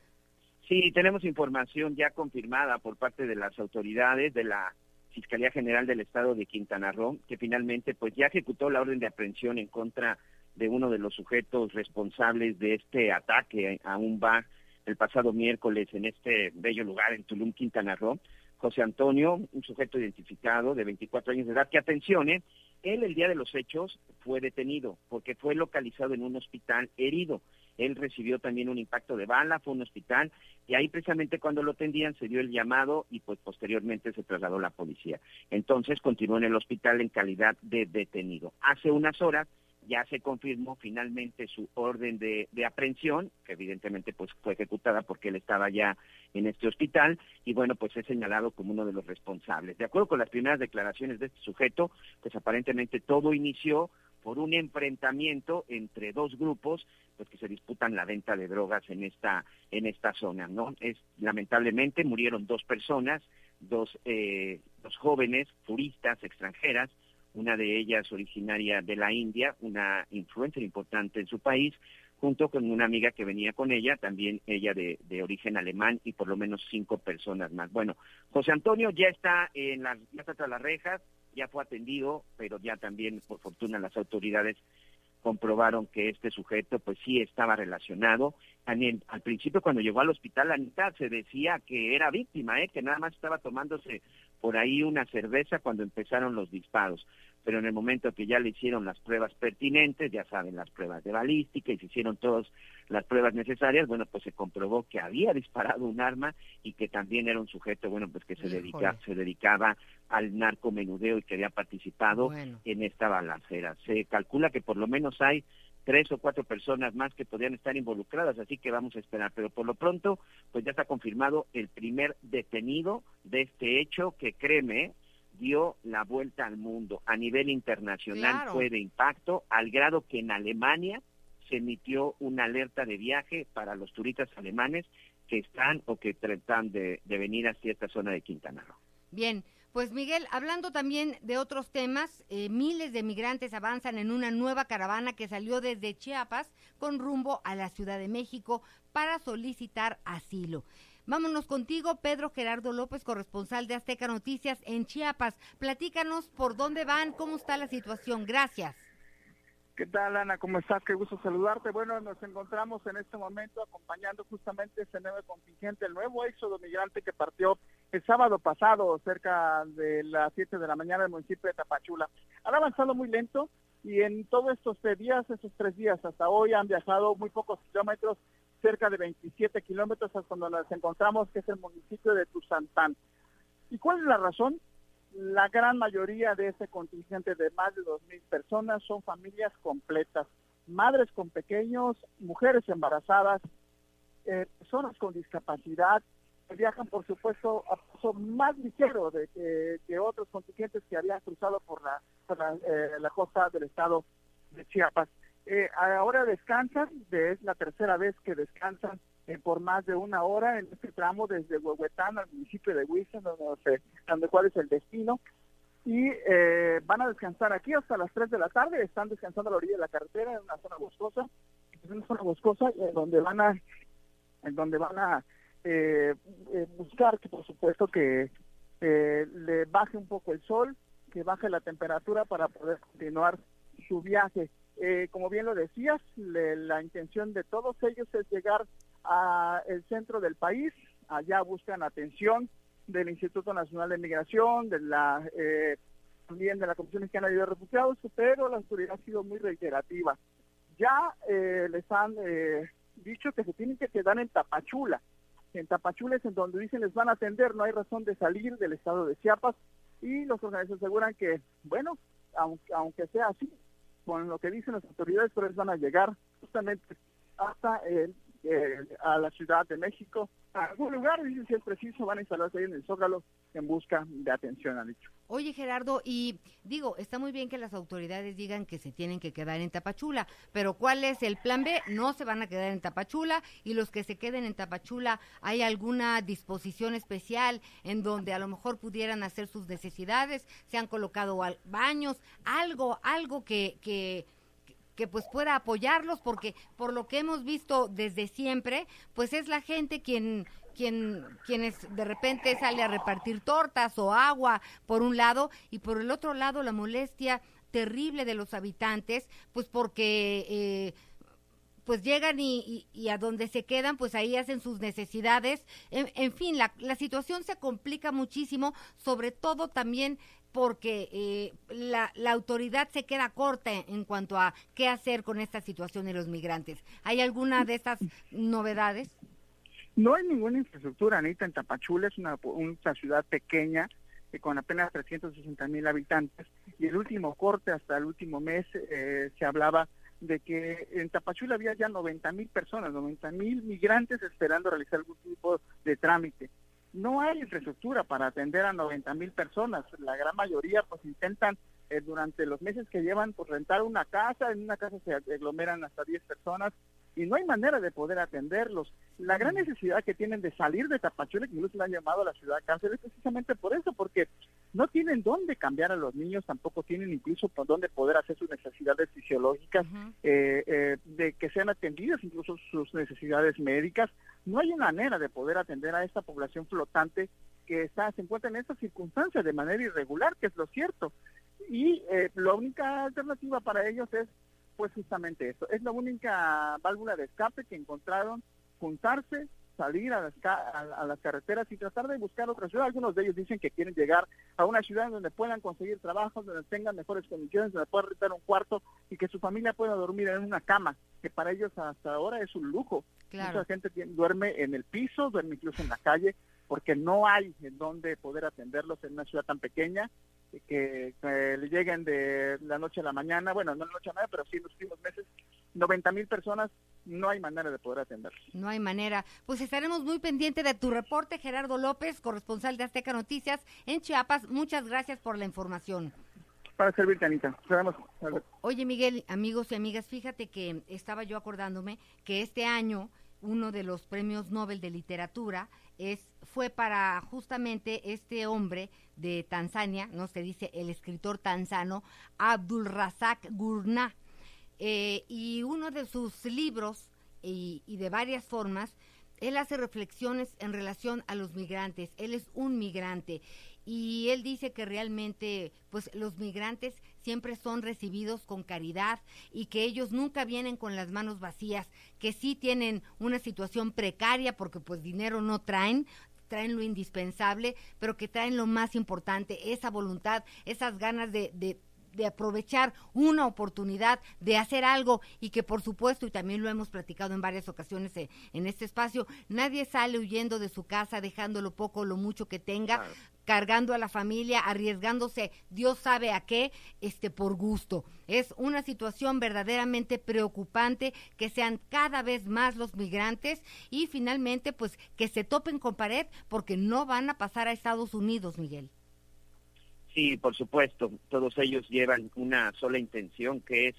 Speaker 5: Sí, tenemos información ya confirmada por parte de las autoridades de la Fiscalía General del Estado de Quintana Roo, que finalmente pues ya ejecutó la orden de aprehensión en contra de uno de los sujetos responsables de este ataque a un bar el pasado miércoles en este bello lugar en Tulum, Quintana Roo. José Antonio, un sujeto identificado de 24 años de edad, que atención, ¿eh? él el día de los hechos fue detenido porque fue localizado en un hospital herido. Él recibió también un impacto de bala, fue un hospital y ahí precisamente cuando lo atendían se dio el llamado y pues posteriormente se trasladó la policía. Entonces continuó en el hospital en calidad de detenido. Hace unas horas ya se confirmó finalmente su orden de, de, aprehensión, que evidentemente pues fue ejecutada porque él estaba ya en este hospital, y bueno, pues es señalado como uno de los responsables. De acuerdo con las primeras declaraciones de este sujeto, pues aparentemente todo inició por un enfrentamiento entre dos grupos pues que se disputan la venta de drogas en esta en esta zona no es lamentablemente murieron dos personas dos eh, dos jóvenes turistas extranjeras una de ellas originaria de la India, una influencer importante en su país, junto con una amiga que venía con ella, también ella de, de, origen alemán y por lo menos cinco personas más. Bueno, José Antonio ya está en las, ya está las rejas, ya fue atendido, pero ya también, por fortuna, las autoridades comprobaron que este sujeto pues sí estaba relacionado. Al, al principio cuando llegó al hospital Anita se decía que era víctima, ¿eh? que nada más estaba tomándose por ahí una cerveza cuando empezaron los disparos. Pero en el momento que ya le hicieron las pruebas pertinentes, ya saben, las pruebas de balística y se hicieron todas las pruebas necesarias, bueno, pues se comprobó que había disparado un arma y que también era un sujeto, bueno, pues que se, dedica, se dedicaba al narcomenudeo y que había participado bueno. en esta balacera. Se calcula que por lo menos hay tres o cuatro personas más que podrían estar involucradas, así que vamos a esperar. Pero por lo pronto, pues ya está confirmado el primer detenido de este hecho que, créeme, dio la vuelta al mundo. A nivel internacional
Speaker 4: Claro.
Speaker 5: fue de impacto, al grado que en Alemania se emitió una alerta de viaje para los turistas alemanes que están o que tratan de, de venir hacia esta zona de Quintana Roo.
Speaker 4: Bien, pues Miguel, hablando también de otros temas, eh, miles de migrantes avanzan en una nueva caravana que salió desde Chiapas con rumbo a la Ciudad de México para solicitar asilo. Vámonos contigo, Pedro Gerardo López, corresponsal de Azteca Noticias en Chiapas. Platícanos por dónde van, cómo está la situación. Gracias.
Speaker 10: ¿Qué tal, Ana? ¿Cómo estás? Qué gusto saludarte. Bueno, nos encontramos en este momento acompañando justamente este nuevo contingente, el nuevo éxodo migrante que partió el sábado pasado, cerca de las 7 de la mañana del municipio de Tapachula. Han avanzado muy lento y en todos estos días, estos tres días hasta hoy, han viajado muy pocos kilómetros, cerca de 27 kilómetros hasta donde nos encontramos, que es el municipio de Tuzantán. ¿Y cuál es la razón? La gran mayoría de este contingente de más de 2.000 personas son familias completas, madres con pequeños, mujeres embarazadas, eh, personas con discapacidad, viajan por supuesto a paso más ligero de que, otros contingentes que habían cruzado por la, por la, eh, la costa del estado de Chiapas. Eh, ahora descansan, de- es la tercera vez que descansan por más de una hora en este tramo desde Huehuetán al municipio de Huizan, donde, se- donde cuál es el destino. Y eh, van a descansar aquí hasta las 3 de la tarde, están descansando a la orilla de la carretera en una zona boscosa, es una zona boscosa donde van a, en donde van a eh, eh, buscar que por supuesto que eh, le baje un poco el sol, que baje la temperatura para poder continuar su viaje. Eh, como bien lo decías, le- la intención de todos ellos es llegar a el centro del país, allá buscan atención del Instituto Nacional de Migración, de la eh, también de la Comisión Mexicana de Refugiados, pero la autoridad ha sido muy reiterativa. Ya eh, les han eh, dicho que se tienen que quedar en Tapachula. En Tapachula es en donde dicen les van a atender, no hay razón de salir del estado de Chiapas y los organismos aseguran que, bueno, aunque, aunque sea así, con lo que dicen las autoridades, pero van a llegar justamente hasta el, eh, a la Ciudad de México, a algún lugar, dicen si es preciso, van a instalarse ahí en el Zócalo en busca de atención, han dicho.
Speaker 4: Oye, Gerardo, y digo, está muy bien que las autoridades digan que se tienen que quedar en Tapachula, pero ¿cuál es el plan B? No se van a quedar en Tapachula y los que se queden en Tapachula, ¿hay alguna disposición especial en donde a lo mejor pudieran hacer sus necesidades? ¿Se han colocado al- baños? Algo, algo que, que, que pues pueda apoyarlos porque por lo que hemos visto desde siempre, pues es la gente quien quien quienes de repente sale a repartir tortas o agua por un lado y por el otro lado la molestia terrible de los habitantes, pues porque eh, pues llegan y, y- a donde se quedan, pues ahí hacen sus necesidades. En, en fin, la, la situación se complica muchísimo, sobre todo también porque eh, la, la autoridad se queda corta en, cuanto a qué hacer con esta situación de los migrantes. ¿Hay alguna de estas novedades?
Speaker 10: No hay ninguna infraestructura, Anita, en Tapachula, es una, una ciudad pequeña, con apenas 360 mil habitantes. Y el último corte, hasta el último mes, se hablaba de que en Tapachula había ya 90 mil personas, 90 mil migrantes esperando realizar algún tipo de trámite. No hay infraestructura para atender a 90 mil personas. La gran mayoría pues intentan eh, durante los meses que llevan pues rentar una casa, en una casa se aglomeran hasta 10 personas y no hay manera de poder atenderlos. La gran necesidad que tienen de salir de Tapachula, que incluso le han llamado a la ciudad cárcel, es precisamente por eso, porque no tienen dónde cambiar a los niños, tampoco tienen incluso por dónde poder hacer sus necesidades fisiológicas, eh, eh, de que sean atendidas incluso sus necesidades médicas. No hay una manera de poder atender a esta población flotante que está, se encuentra en estas circunstancias de manera irregular, que es lo cierto. Y eh, la única alternativa para ellos es pues justamente eso. Es la única válvula de escape que encontraron, juntarse, salir a las, a, las carreteras y tratar de buscar otra ciudad. Algunos de ellos dicen que quieren llegar a una ciudad donde puedan conseguir trabajo, donde tengan mejores condiciones, donde puedan rentar un cuarto y que su familia pueda dormir en una cama, que para ellos hasta ahora es un lujo. Mucha gente duerme en el piso, duerme incluso en la calle, porque no hay en donde poder atenderlos en una ciudad tan pequeña que, le lleguen de la noche a la mañana, bueno, no la noche a la mañana, pero sí en los últimos meses, 90 mil personas, no hay manera de poder atenderlos.
Speaker 4: No hay manera. Pues estaremos muy pendientes de tu reporte, Gerardo López, corresponsal de Azteca Noticias en Chiapas. Muchas gracias por la información.
Speaker 10: Para servirte, Anita.
Speaker 4: Oye, Miguel, amigos y amigas, fíjate que estaba yo acordándome que este año uno de los premios Nobel de Literatura es fue para justamente este hombre de Tanzania, no se dice el escritor tanzano Abdul Razak Gurnah. Eh, y uno de sus libros y, y de varias formas, él hace reflexiones en relación a los migrantes. Él es un migrante y él dice que realmente pues los migrantes siempre son recibidos con caridad y que ellos nunca vienen con las manos vacías, que sí tienen una situación precaria porque pues dinero no traen, traen lo indispensable, pero que traen lo más importante, esa voluntad, esas ganas de, de, de aprovechar una oportunidad de hacer algo y que por supuesto, y también lo hemos platicado en varias ocasiones eh, en, este espacio, nadie sale huyendo de su casa dejando lo poco o lo mucho que tenga, cargando a la familia, arriesgándose, Dios sabe a qué, este por gusto. Es una situación verdaderamente preocupante que sean cada vez más los migrantes y finalmente pues que se topen con pared porque no van a pasar a Estados Unidos, Miguel.
Speaker 5: Sí, por supuesto, todos ellos llevan una sola intención que es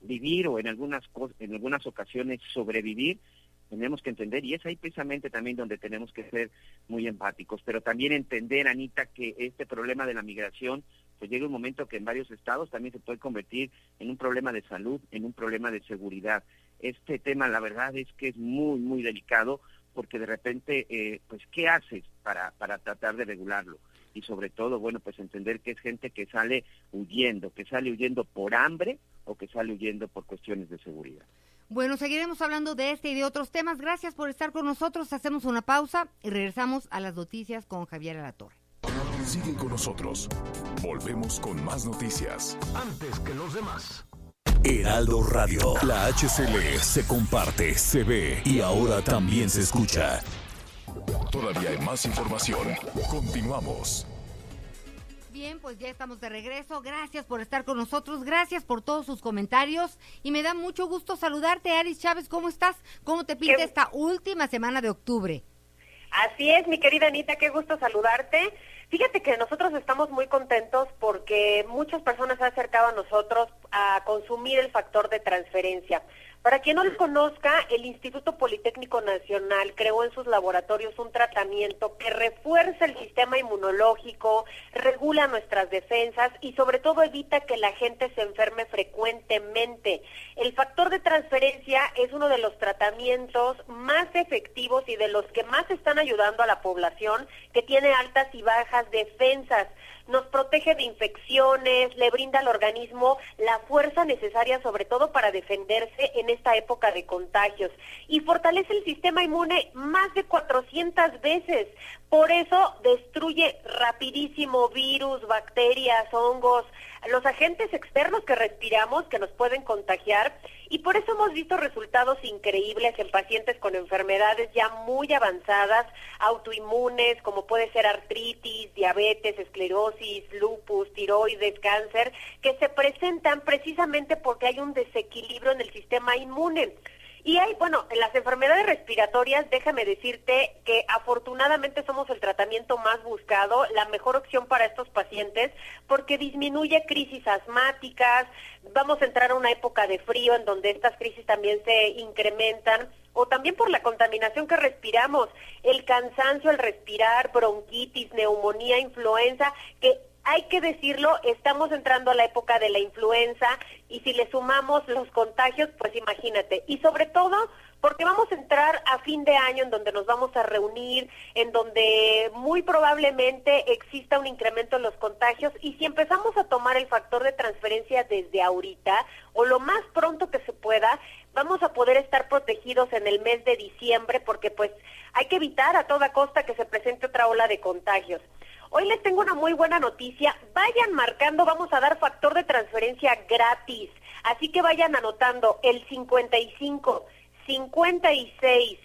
Speaker 5: vivir o en algunas en algunas ocasiones sobrevivir. Tenemos que entender y es ahí precisamente también donde tenemos que ser muy empáticos, pero también entender, Anita, que este problema de la migración pues llega un momento que en varios estados también se puede convertir en un problema de salud, en un problema de seguridad. Este tema, la verdad es que es muy, muy delicado porque de repente, eh, pues, ¿qué haces para, para tratar de regularlo? Y sobre todo, bueno, pues entender que es gente que sale huyendo, que sale huyendo por hambre o que sale huyendo por cuestiones de seguridad.
Speaker 4: Bueno, seguiremos hablando de este y de otros temas. Gracias por estar con nosotros. Hacemos una pausa y regresamos a las noticias con Javier Alatorre.
Speaker 2: Sigue con nosotros. Volvemos con más noticias.
Speaker 1: Antes que los demás.
Speaker 2: Heraldo Radio. La HCL se comparte, se ve y ahora también se escucha. Todavía hay más información. Continuamos.
Speaker 4: Bien, pues ya estamos de regreso. Gracias por estar con nosotros. Gracias por todos sus comentarios. Y me da mucho gusto saludarte, Aris Chávez. ¿Cómo estás? ¿Cómo te pinta esta última semana de octubre?
Speaker 11: Así es, mi querida Anita, qué gusto saludarte. Fíjate que nosotros estamos muy contentos porque muchas personas se han acercado a nosotros a consumir el factor de transferencia. Para quien no lo conozca, el Instituto Politécnico Nacional creó en sus laboratorios un tratamiento que refuerza el sistema inmunológico, regula nuestras defensas y sobre todo evita que la gente se enferme frecuentemente. El factor de transferencia es uno de los tratamientos más efectivos y de los que más están ayudando a la población que tiene altas y bajas defensas nos protege de infecciones, le brinda al organismo la fuerza necesaria sobre todo para defenderse en esta época de contagios y fortalece el sistema inmune más de 400 veces. Por eso destruye rapidísimo virus, bacterias, hongos, los agentes externos que respiramos que nos pueden contagiar y por eso hemos visto resultados increíbles en pacientes con enfermedades ya muy avanzadas, autoinmunes, como puede ser artritis, diabetes, esclerosis, lupus, tiroides, cáncer, que se presentan precisamente porque hay un desequilibrio en el sistema inmune. Y hay, bueno, en las enfermedades respiratorias, déjame decirte que afortunadamente somos el tratamiento más buscado, la mejor opción para estos pacientes, porque disminuye crisis asmáticas, vamos a entrar a una época de frío en donde estas crisis también se incrementan, o también por la contaminación que respiramos, el cansancio al respirar, bronquitis, neumonía, influenza, que hay que decirlo, estamos entrando a la época de la influenza y si le sumamos los contagios, pues imagínate. Y sobre todo porque vamos a entrar a fin de año en donde nos vamos a reunir, en donde muy probablemente exista un incremento en los contagios y si empezamos a tomar el factor de transferencia desde ahorita o lo más pronto que se pueda, vamos a poder estar protegidos en el mes de diciembre porque pues hay que evitar a toda costa que se presente otra ola de contagios. Hoy les tengo una muy buena noticia. Vayan marcando, vamos a dar factor de transferencia gratis. Así que vayan anotando el 55 56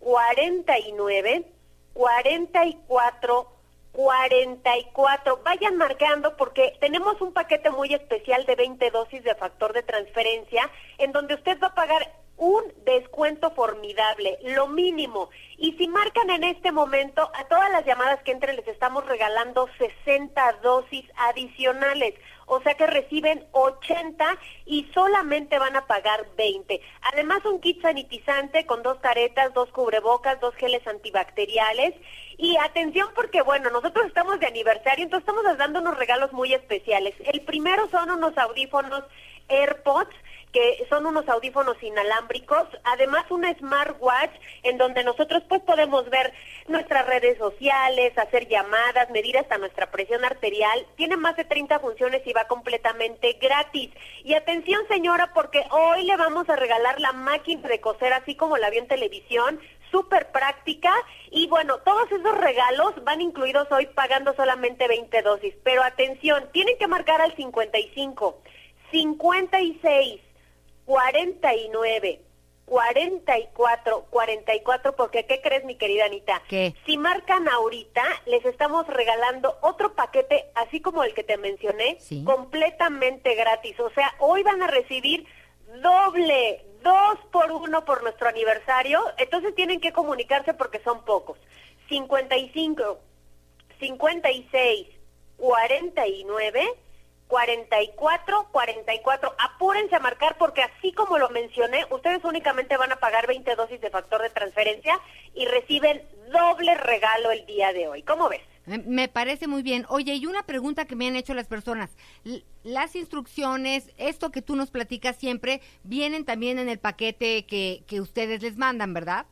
Speaker 11: 49 44 44. Vayan marcando porque tenemos un paquete muy especial de 20 dosis de factor de transferencia en donde usted va a pagar un descuento formidable, lo mínimo. Y si marcan en este momento, a todas las llamadas que entren les estamos regalando 60 dosis adicionales. O sea que reciben 80 y solamente van a pagar 20. Además un kit sanitizante con dos caretas, dos cubrebocas, dos geles antibacteriales. Y atención porque bueno, nosotros estamos de aniversario, entonces estamos dando unos regalos muy especiales. El primero son unos audífonos AirPods que son unos audífonos inalámbricos, además una smartwatch en donde nosotros pues podemos ver nuestras redes sociales, hacer llamadas, medir hasta nuestra presión arterial, tiene más de 30 funciones y va completamente gratis. Y atención señora, porque hoy le vamos a regalar la máquina de coser así como la vi en televisión, súper práctica. Y bueno, todos esos regalos van incluidos hoy pagando solamente 20 dosis, pero atención, tienen que marcar al 55, 56 49, 44, 44, porque ¿qué crees, mi querida Anita?
Speaker 4: ¿Qué?
Speaker 11: Si marcan ahorita, les estamos regalando otro paquete, así como el que te mencioné, completamente gratis. O sea, hoy van a recibir doble, dos por uno por nuestro aniversario. Entonces tienen que comunicarse porque son pocos. 55, 56, 49 44 44. Apúrense a marcar porque así como lo mencioné, ustedes únicamente van a pagar 20 dosis de factor de transferencia y reciben doble regalo el día de hoy. ¿Cómo ves?
Speaker 4: Me parece muy bien. Oye, y una pregunta que me han hecho las personas. Las instrucciones, esto que tú nos platicas siempre, vienen también en el paquete que, que ustedes les mandan, ¿verdad?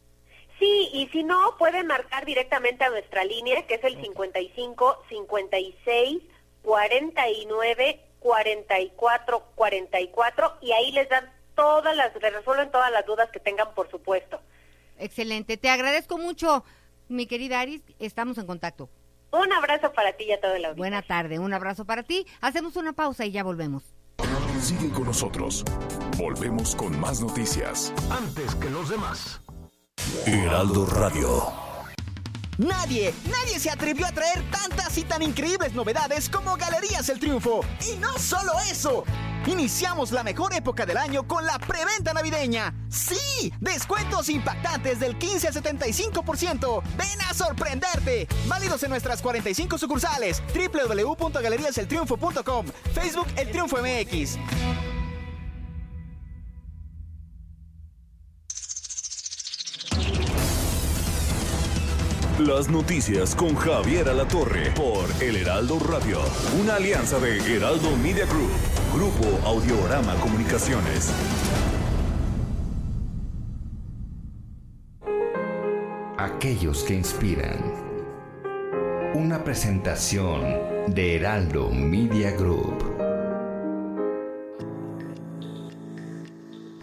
Speaker 11: Sí, y si no, pueden marcar directamente a nuestra línea, que es el 55 56 49 44 44 y ahí les dan todas las, les resuelven todas las dudas que tengan, por supuesto.
Speaker 4: Excelente, te agradezco mucho, mi querida Aris, estamos en contacto.
Speaker 11: Un abrazo para ti y a todo el auditorio.
Speaker 4: Buena tarde, un abrazo para ti. Hacemos una pausa y ya volvemos.
Speaker 2: Sigue con nosotros. Volvemos con más noticias.
Speaker 1: Antes que los demás.
Speaker 2: Heraldo Radio.
Speaker 12: Nadie, nadie se atrevió a traer tantas y tan increíbles novedades como Galerías El Triunfo. Y no solo eso. Iniciamos la mejor época del año con la preventa navideña. ¡Sí! Descuentos impactantes del 15 al 75%. ¡Ven a sorprenderte! Válidos en nuestras 45 sucursales. www.galeriaseltriunfo.com. Facebook El Triunfo MX.
Speaker 2: Las noticias con Javier Alatorre por El Heraldo Radio, una alianza de Heraldo Media Group, Grupo Audiorama Comunicaciones.
Speaker 13: Aquellos que inspiran. Una presentación de Heraldo Media Group.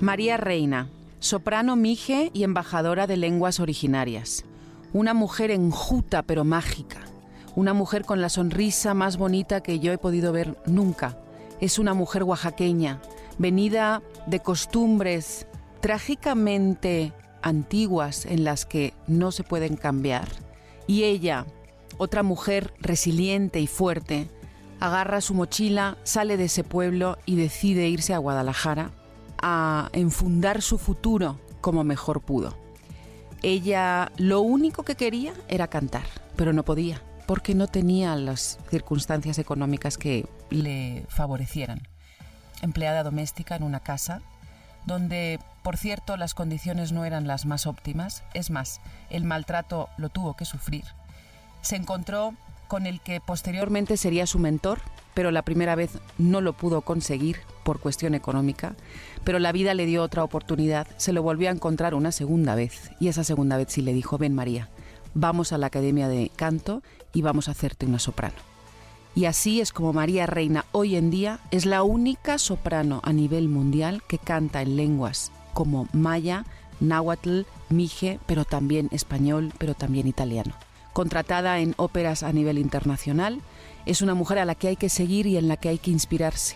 Speaker 14: María Reina, soprano mije y embajadora de lenguas originarias una mujer enjuta pero mágica. Una mujer con la sonrisa más bonita que yo he podido ver nunca. Es una mujer oaxaqueña venida de costumbres trágicamente antiguas en las que no se pueden cambiar. Y ella, otra mujer resiliente y fuerte, agarra su mochila, sale de ese pueblo y decide irse a Guadalajara a enfundar su futuro como mejor pudo. Ella lo único que quería era cantar, pero no podía, porque no tenía las circunstancias económicas que le favorecieran. Empleada doméstica en una casa, donde, por cierto, las condiciones no eran las más óptimas, es más, el maltrato lo tuvo que sufrir. Se encontró con el que posteriormente sería su mentor, pero la primera vez no lo pudo conseguir por cuestión económica, pero la vida le dio otra oportunidad, se lo volvió a encontrar una segunda vez y esa segunda vez sí le dijo, ven María, vamos a la Academia de Canto y vamos a hacerte una soprano. Y así es como María Reina hoy en día es la única soprano a nivel mundial que canta en lenguas como maya, náhuatl, mije, pero también español, pero también italiano contratada en óperas a nivel internacional. Es una mujer a la que hay que seguir y en la que hay que inspirarse,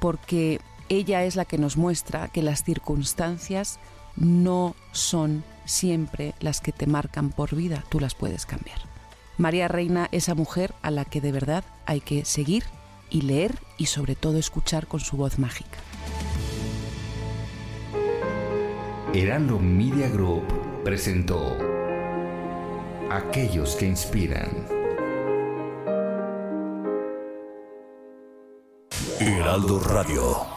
Speaker 14: porque ella es la que nos muestra que las circunstancias no son siempre las que te marcan por vida, tú las puedes cambiar. María Reina, esa mujer a la que de verdad hay que seguir y leer y sobre todo escuchar con su voz mágica.
Speaker 13: Heraldo Media Group presentó aquellos que inspiran.
Speaker 2: Heraldo Radio.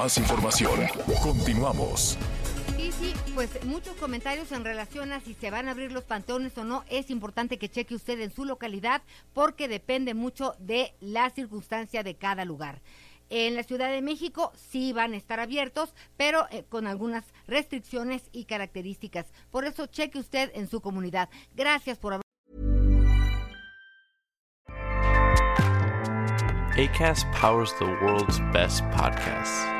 Speaker 2: Más información. Continuamos.
Speaker 4: Sí, sí, pues muchos comentarios en relación a si se van a abrir los panteones o no. Es importante que cheque usted en su localidad porque depende mucho de la circunstancia de cada lugar. En la Ciudad de México sí van a estar abiertos, pero eh, con algunas restricciones y características. Por eso cheque usted en su comunidad. Gracias por haber.
Speaker 15: ACAST powers the world's best podcasts.